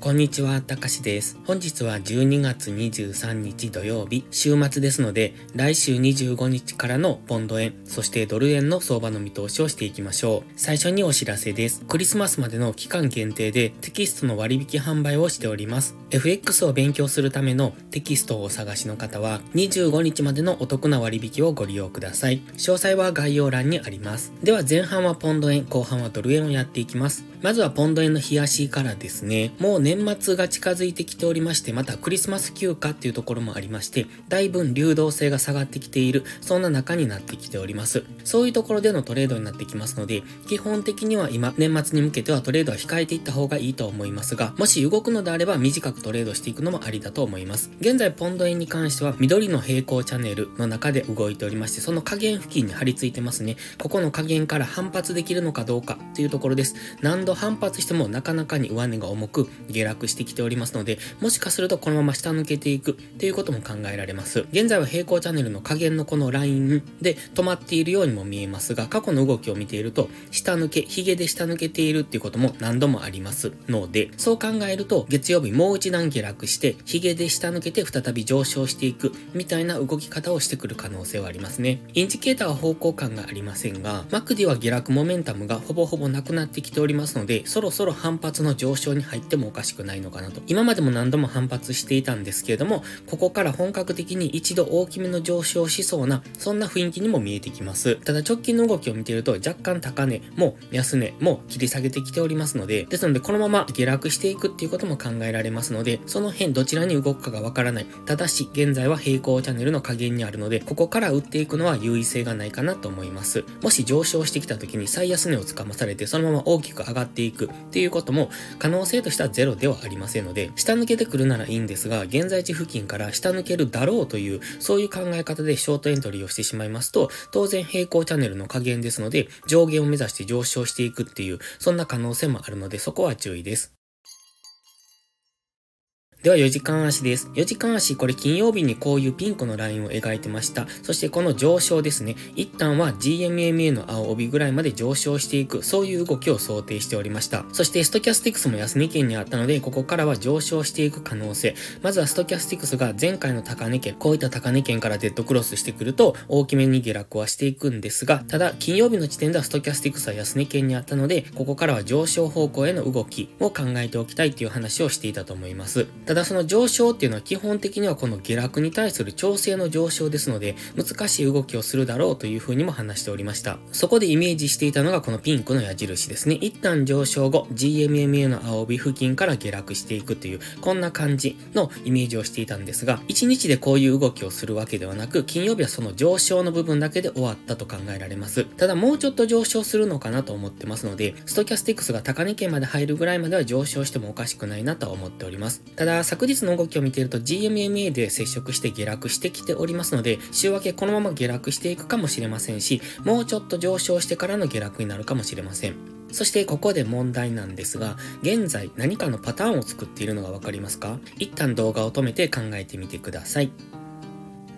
こんにちは、たかしです。本日は12月23日土曜日、週末ですので、来週25日からのポンド円、そしてドル円の相場の見通しをしていきましょう。最初にお知らせです。クリスマスまでの期間限定でテキストの割引販売をしております。FX を勉強するためのテキストをお探しの方は、25日までのお得な割引をご利用ください。詳細は概要欄にあります。では前半はポンド円、後半はドル円をやっていきます。まずはポンド円の冷やしからですね、もう年年末が近づいてきておりまして、またクリスマス休暇っていうところもありまして、だいぶ流動性が下がってきている、そんな中になってきております。そういうところでのトレードになってきますので、基本的には今、年末に向けてはトレードは控えていった方がいいと思いますが、もし動くのであれば短くトレードしていくのもありだと思います。現在、ポンド円に関しては、緑の平行チャンネルの中で動いておりまして、その加減付近に張り付いてますね。ここの加減から反発できるのかどうかっていうところです。何度反発してもなかなかに上値が重く下落してきておりますので、もしかするとこのまま下抜けていくっていうことも考えられます。現在は平行チャンネルの下限のこのラインで止まっているようにも見えますが、過去の動きを見ていると、下抜け、髭で下抜けているっていうことも何度もありますので、そう考えると、月曜日もう一段下落して、髭で下抜けて再び上昇していくみたいな動き方をしてくる可能性はありますね。インジケーターは方向感がありませんが、マクディは下落モメンタムがほぼほぼなくなってきておりますので、そろそろ反発の上昇に入ってもおかしくないのかなと。今までも何度も反発していたんですけれども、ここから本格的に一度大きめの上昇しそうな、そんな雰囲気にも見えてきます。ただ直近の動きを見ていると、若干高値も安値も切り下げてきておりますので、ですのでこのまま下落していくっていうことも考えられますので、その辺どちらに動くかがわからない。ただし、現在は平行チャンネルの加減にあるので、ここから打っていくのは優位性がないかなと思います。もし上昇してきた時に最安値をつかまされて、そのまま大きく上がっていくっていうことも可能性としてはゼロではありませんので、下抜けてくるならいいんですが、現在地付近から下抜けるだろうという、そういう考え方でショートエントリーをしてしまいますと、当然平行チャンネルの加減ですので、上限を目指して上昇していくっていう、そんな可能性もあるので、そこは注意です。では4時間足です。4時間足、これ金曜日にこういうピンクのラインを描いてました。そしてこの上昇ですね。一旦は GMMA の青帯ぐらいまで上昇していく、そういう動きを想定しておりました。そしてストキャスティクスも安値圏にあったので、ここからは上昇していく可能性。まずはストキャスティクスが前回の高値圏、こういった高値圏からデッドクロスしてくると、大きめに下落はしていくんですが、ただ金曜日の時点ではストキャスティクスは安値圏にあったので、ここからは上昇方向への動きを考えておきたいという話をしていたと思います。ただその上昇っていうのは基本的にはこの下落に対する調整の上昇ですので、難しい動きをするだろうというふうにも話しておりました。そこでイメージしていたのがこのピンクの矢印ですね。一旦上昇後、GMMA の青帯付近から下落していくという、こんな感じのイメージをしていたんですが、1日でこういう動きをするわけではなく、金曜日はその上昇の部分だけで終わったと考えられます。ただもうちょっと上昇するのかなと思ってますので、ストキャスティックスが高値圏まで入るぐらいまでは上昇してもおかしくないなとは思っております。ただ、昨日の動きを見ていると GMMA で接触して下落してきておりますので、週明けこのまま下落していくかもしれませんし、もうちょっと上昇してからの下落になるかもしれません。そしてここで問題なんですが、現在何かのパターンを作っているのがわかりますか？一旦動画を止めて考えてみてください。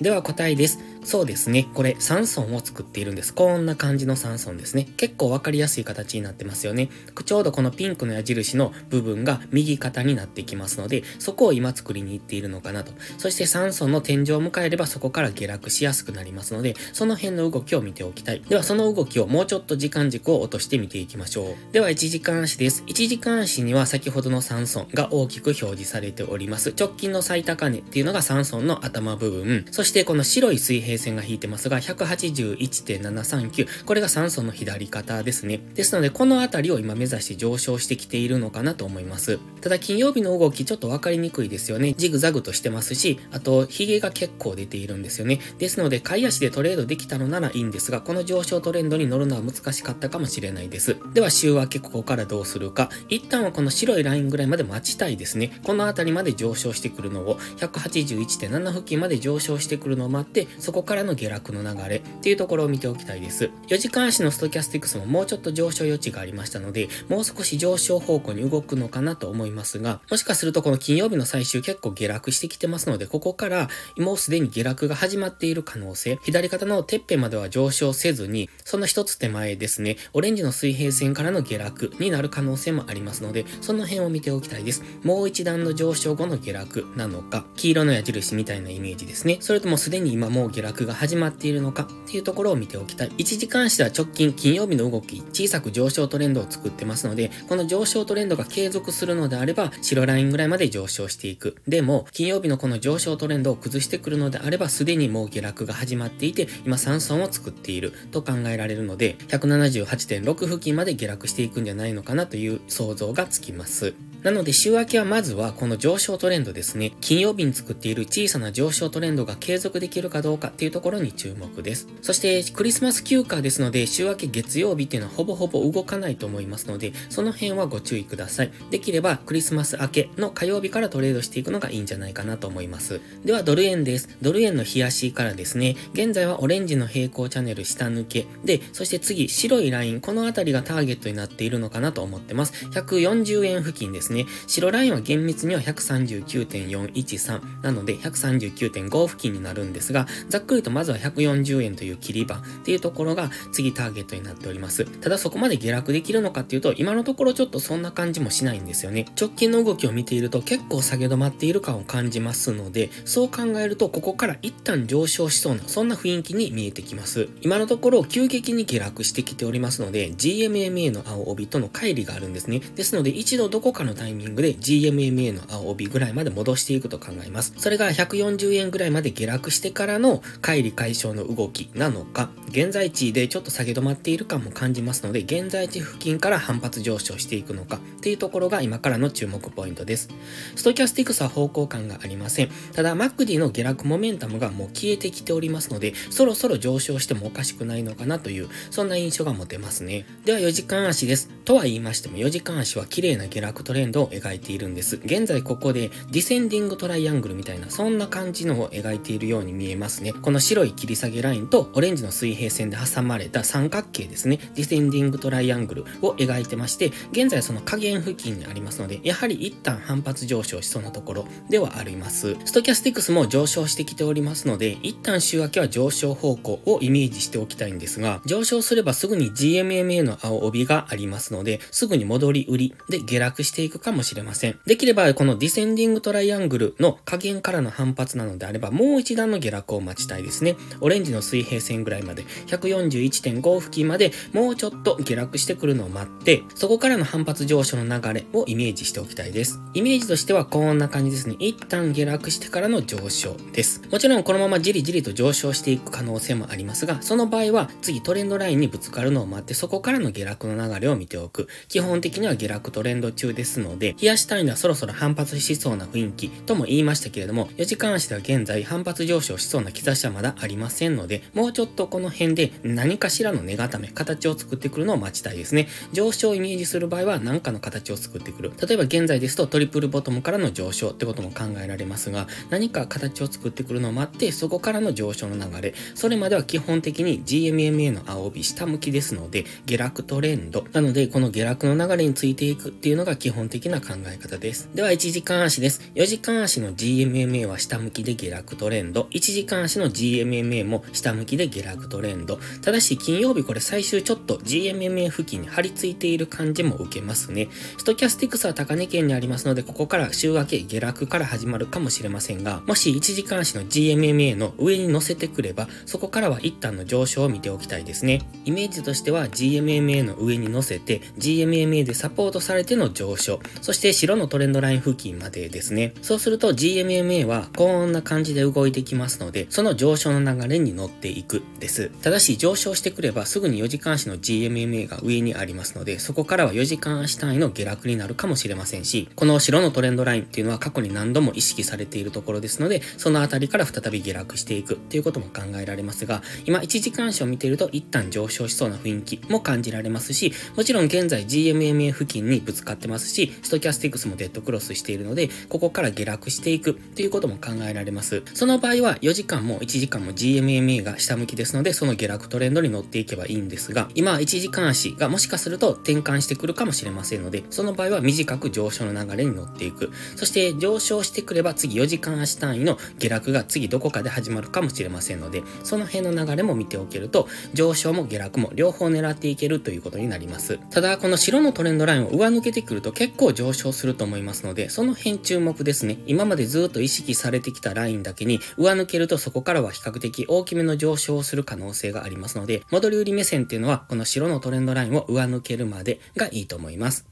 では答えです。そうですね。これ3層を作っているんです。こんな感じの3層ですね。結構わかりやすい形になってますよね。ちょうどこのピンクの矢印の部分が右肩になってきますので、そこを今作りに行っているのかなと。そして3層の天井を迎えればそこから下落しやすくなりますので、その辺の動きを見ておきたい。ではその動きをもうちょっと時間軸を落として見ていきましょう。では1時間足です。1時間足には先ほどの3層が大きく表示されております。直近の最高値っていうのが3層の頭部分。そそしてこの白い水平線が引いてますが、181.739。これが酸素の左肩ですね。ですので、この辺りを今目指して上昇してきているのかなと思います。ただ、金曜日の動きちょっとわかりにくいですよね。ジグザグとしてますし、あと、髭が結構出ているんですよね。ですので、買い足でトレードできたのならいいんですが、この上昇トレンドに乗るのは難しかったかもしれないです。では、週明けここからどうするか。一旦はこの白いラインぐらいまで待ちたいですね。この辺りまで上昇してくるのを、181.7付近まで上昇してしてくるのを待って、そこからの下落の流れっていうところを見ておきたいです。4時間足のストキャスティクスももうちょっと上昇余地がありましたので、もう少し上昇方向に動くのかなと思いますが、もしかするとこの金曜日の最終結構下落してきてますので、ここからもうすでに下落が始まっている可能性、左肩のてっぺんまでは上昇せずに、その一つ手前ですね、オレンジの水平線からの下落になる可能性もありますので、その辺を見ておきたいです。もう一段の上昇後の下落なのか、黄色の矢印みたいなイメージですね。それともすでに今もう下落が始まっているのかっていうところを見ておきたい。1時間足では直近金曜日の動き、小さく上昇トレンドを作ってますので、この上昇トレンドが継続するのであれば、白ラインぐらいまで上昇していく。でも、金曜日のこの上昇トレンドを崩してくるのであれば、すでにもう下落が始まっていて、今3損を作っていると考えられるので、178.6付近まで下落していくんじゃないのかなという想像がつきます。なので週明けはまずはこの上昇トレンドですね。金曜日に作っている小さな上昇トレンドが継続できるかどうかっていうところに注目です。そしてクリスマス休暇ですので週明け月曜日っていうのはほぼほぼ動かないと思いますので、その辺はご注意ください。できればクリスマス明けの火曜日からトレードしていくのがいいんじゃないかなと思います。ではドル円です。ドル円の冷やしからですね、現在はオレンジの平行チャンネル下抜けで、そして次白いライン、このあたりがターゲットになっているのかなと思ってます。140円付近ですね。ね白ラインは厳密には139.413なので139.5付近になるんですが、ざっくりとまずは140円という切り板っていうところが次ターゲットになっております。ただそこまで下落できるのかっていうと、今のところちょっとそんな感じもしないんですよね。直近の動きを見ていると結構下げ止まっている感を感じますので、そう考えるとここから一旦上昇しそうな、そんな雰囲気に見えてきます。今のところ急激に下落してきておりますので、GMMA の青帯との乖離があるんですね。ですので一度どこかのタイミングで GMMA の青帯ぐらいまで戻していくと考えます。それが140円ぐらいまで下落してからの乖離解消の動きなのか、現在地でちょっと下げ止まっている感も感じますので、現在地付近から反発上昇していくのかっていうところが今からの注目ポイントです。ストキャスティクスは方向感がありません。ただ、 MACD の下落モメンタムがもう消えてきておりますので、そろそろ上昇してもおかしくないのかなという、そんな印象が持てますね。では4時間足です。とは言いましても4時間足は綺麗な下落トレンドを描いているんです。現在ここでディセンディングトライアングルみたいな、そんな感じのを描いているように見えますね。この白い切り下げラインとオレンジの水平線で挟まれた三角形ですね。ディセンディングトライアングルを描いてまして、現在その下限付近にありますので、やはり一旦反発上昇しそうなところではあります。ストキャスティクスも上昇してきておりますので、一旦週明けは上昇方向をイメージしておきたいんですが、上昇すればすぐに GMMA の青帯がありますので、すぐに戻り売りで下落していくかもしれません。できればこのディセンディングトライアングルの下限からの反発なのであれば、もう一段の下落を待ちたいですね。オレンジの水平線ぐらいまで、141.5付近までもうちょっと下落してくるのを待って、そこからの反発上昇の流れをイメージしておきたいです。イメージとしてはこんな感じですね。一旦下落してからの上昇です。もちろんこのままじりじりと上昇していく可能性もありますが、その場合は次トレンドラインにぶつかるのを待って、そこからの下落の流れを見ておく。基本的には下落トレンド中ですので、冷やし単位ではそろそろ反発しそうな雰囲気とも言いましたけれども、4時間足では現在反発上昇しそうな兆しはまだありませんので、もうちょっとこの辺で何かしらの根固め、形を作ってくるのを待ちたいですね。上昇をイメージする場合は何かの形を作ってくる。例えば現在ですとトリプルボトムからの上昇ってことも考えられますが、何か形を作ってくるのを待って、そこからの上昇の流れ、それまでは基本的に GMMA の青帯下向きですので、下落トレンド。なので、この下落の流れについていくっていうのが基本的的な考え方です。では、1時間足です。4時間足の GMMA は下向きで下落トレンド。1時間足の GMMA も下向きで下落トレンド。ただし、金曜日これ最終ちょっと GMMA 付近に張り付いている感じも受けますね。ストキャスティクスは高値圏にありますので、ここから週明け下落から始まるかもしれませんが、もし1時間足の GMMA の上に乗せてくれば、そこからは一旦の上昇を見ておきたいですね。イメージとしては GMMA の上に乗せて、GMMA でサポートされての上昇、そして白のトレンドライン付近までですね。そうすると GMMA はこんな感じで動いてきますので、その上昇の流れに乗っていくです。ただし上昇してくればすぐに4時間足の GMMA が上にありますので、そこからは4時間足単位の下落になるかもしれませんし、この白のトレンドラインっていうのは過去に何度も意識されているところですので、そのあたりから再び下落していくっていうことも考えられますが、今1時間足を見ていると一旦上昇しそうな雰囲気も感じられますし、もちろん現在 GMMA 付近にぶつかってますし、ストキャスティクスもデッドクロスしているので、ここから下落していくということも考えられます。その場合は4時間も1時間も GMMA が下向きですので、その下落トレンドに乗っていけばいいんですが、今1時間足がもしかすると転換してくるかもしれませんので、その場合は短く上昇の流れに乗っていく。そして上昇してくれば次4時間足単位の下落が次どこかで始まるかもしれませんので、その辺の流れも見ておけると、上昇も下落も両方狙っていけるということになります。ただ、この白のトレンドラインを上抜けてくると結構上昇すると思いますので、その辺注目ですね。今までずっと意識されてきたラインだけに上抜けるとそこからは比較的大きめの上昇をする可能性がありますので、戻り売り目線っていうのはこの白のトレンドラインを上抜けるまでがいいと思います。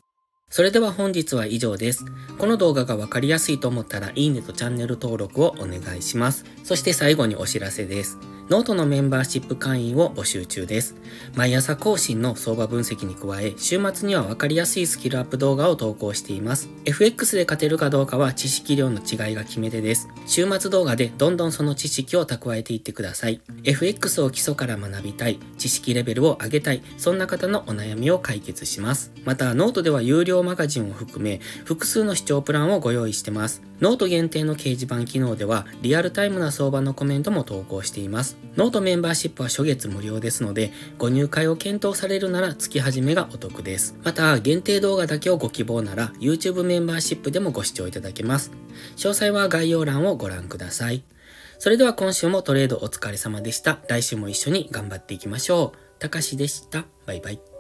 それでは本日は以上です。この動画がわかりやすいと思ったらいいねとチャンネル登録をお願いします。そして最後にお知らせです。ノートのメンバーシップ会員を募集中です。毎朝更新の相場分析に加え、週末にはわかりやすいスキルアップ動画を投稿しています。FX で勝てるかどうかは知識量の違いが決め手です。週末動画でどんどんその知識を蓄えていってください。FX を基礎から学びたい、知識レベルを上げたい、そんな方のお悩みを解決します。また、ノートでは有料マガジンを含め、複数の視聴プランをご用意してます。ノート限定の掲示板機能では、リアルタイムな相場のコメントも投稿しています。ノートメンバーシップは初月無料ですので、ご入会を検討されるなら月始めがお得です。また、限定動画だけをご希望なら、YouTube メンバーシップでもご視聴いただけます。詳細は概要欄をご覧ください。それでは今週もトレードお疲れ様でした。来週も一緒に頑張っていきましょう。たかしでした。バイバイ。